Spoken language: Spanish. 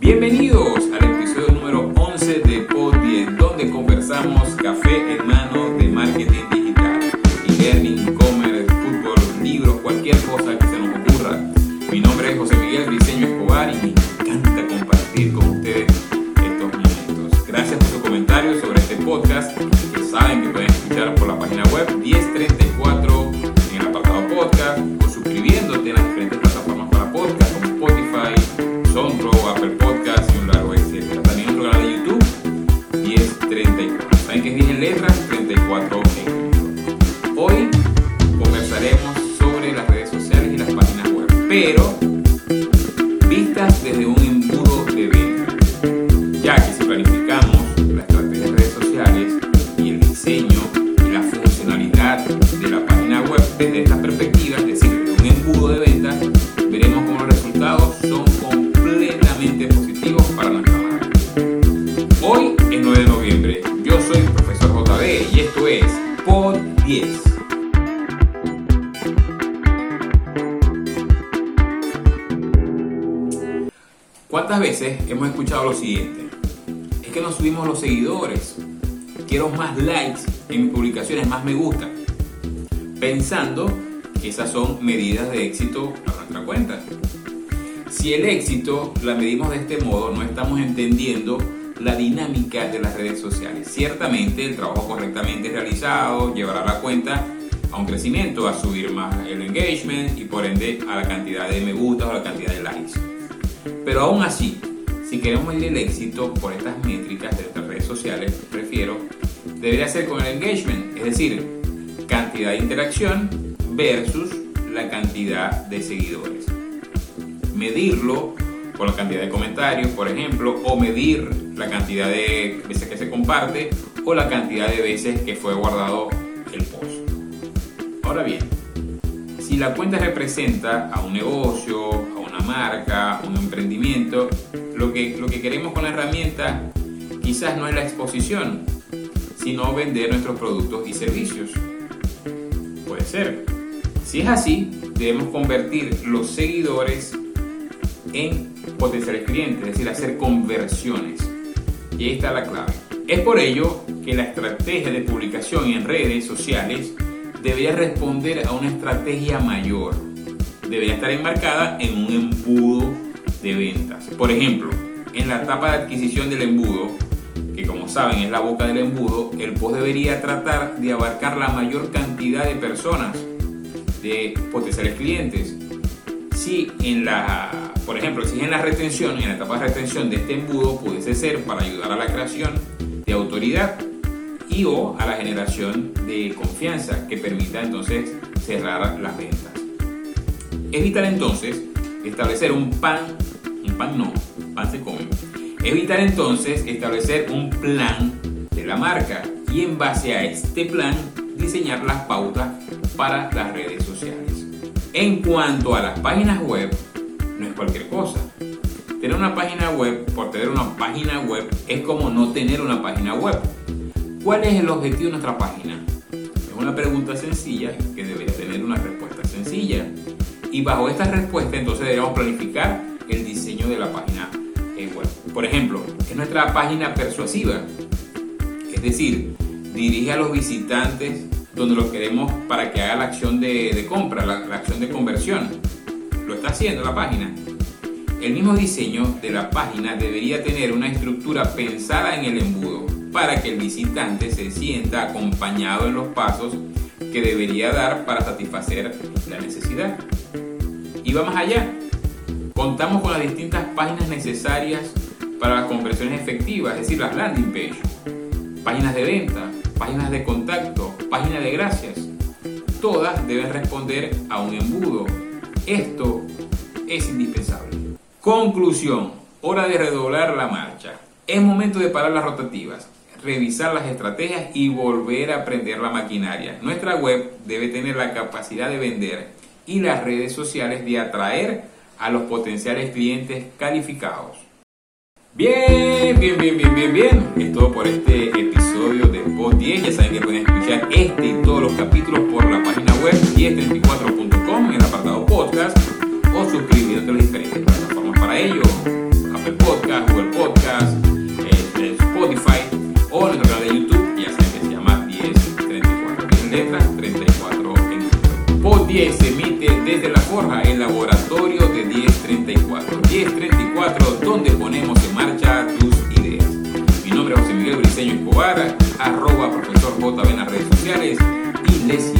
Bienvenidos al episodio número 11 de Pod 10, donde conversamos café en mano de marketing digital, e-learning, e-commerce, fútbol, libros, cualquier cosa que se nos ocurra. Mi nombre es José Miguel Briceño Escobar y me encanta compartir con ustedes estos momentos. Gracias por sus comentarios sobre este podcast, que saben que pueden escuchar por la página web 1034 vistas desde un ¿Cuántas veces hemos escuchado lo siguiente? Es que nos subimos los seguidores, quiero más likes en mis publicaciones, más me gusta, pensando que esas son medidas de éxito a nuestra cuenta. Si el éxito la medimos de este modo, no estamos entendiendo la dinámica de las redes sociales. Ciertamente el trabajo correctamente realizado llevará la cuenta a un crecimiento, a subir más el engagement y por ende a la cantidad de me gusta o la cantidad de likes. Pero aún así, si queremos medir el éxito por estas métricas de nuestras redes sociales, prefiero, debería ser con el engagement, es decir, cantidad de interacción versus la cantidad de seguidores. Medirlo por la cantidad de comentarios, por ejemplo, o medir la cantidad de veces que se comparte o la cantidad de veces que fue guardado el post. Ahora bien, si la cuenta representa a un negocio, a una marca, a un emprendimiento, lo que, lo que queremos con la herramienta quizás no es la exposición, sino vender nuestros productos y servicios. Puede ser. Si es así, debemos convertir los seguidores en potenciales clientes, es decir, hacer conversiones. Y ahí está la clave. Es por ello que la estrategia de publicación en redes sociales debería responder a una estrategia mayor. Debería estar enmarcada en un embudo de ventas. Por ejemplo, en la etapa de adquisición del embudo, que como saben es la boca del embudo, el post debería tratar de abarcar la mayor cantidad de personas, de potenciales clientes. Si en la, por ejemplo, si en la retención, en la etapa de retención de este embudo pudiese ser para ayudar a la creación de autoridad y o a la generación de confianza que permita entonces cerrar las ventas. Es vital entonces establecer un pan, un pan no, pan se come. Es entonces establecer un plan de la marca y en base a este plan diseñar las pautas para las redes sociales. En cuanto a las páginas web, no es cualquier cosa. Tener una página web por tener una página web es como no tener una página web. ¿Cuál es el objetivo de nuestra página? Es una pregunta sencilla que debería tener una respuesta sencilla. Y bajo esta respuesta entonces debemos planificar el diseño de la página. Por ejemplo, es nuestra página persuasiva. Es decir, dirige a los visitantes donde los queremos para que haga la acción de, compra, la acción de conversión. Lo está haciendo la página. El mismo diseño de la página debería tener una estructura pensada en el embudo para que el visitante se sienta acompañado en los pasos que debería dar para satisfacer la necesidad. Y va más allá. Contamos con las distintas páginas necesarias para las conversiones efectivas, es decir, las landing page, páginas de venta, páginas de contacto, páginas de gracias. Todas deben responder a un embudo. Esto es indispensable. Conclusión. Hora de redoblar la marcha. Es momento de parar las rotativas, revisar las estrategias y volver a aprender la maquinaria. Nuestra web debe tener la capacidad de vender y las redes sociales de atraer a los potenciales clientes calificados. Bien, bien, bien, bien, bien, bien. Es todo por este episodio de Pod 10. Ya saben que pueden escuchar este y todos los capítulos por la página web 1034.com en el apartado podcast o suscribiéndote a las diferentes plataformas para ello. Pod 10 se emite desde La Forja, el laboratorio de 1034. 1034, donde ponemos en marcha tus ideas. Mi nombre es José Miguel Briceño Escobar, arroba profesor JB en las redes sociales y les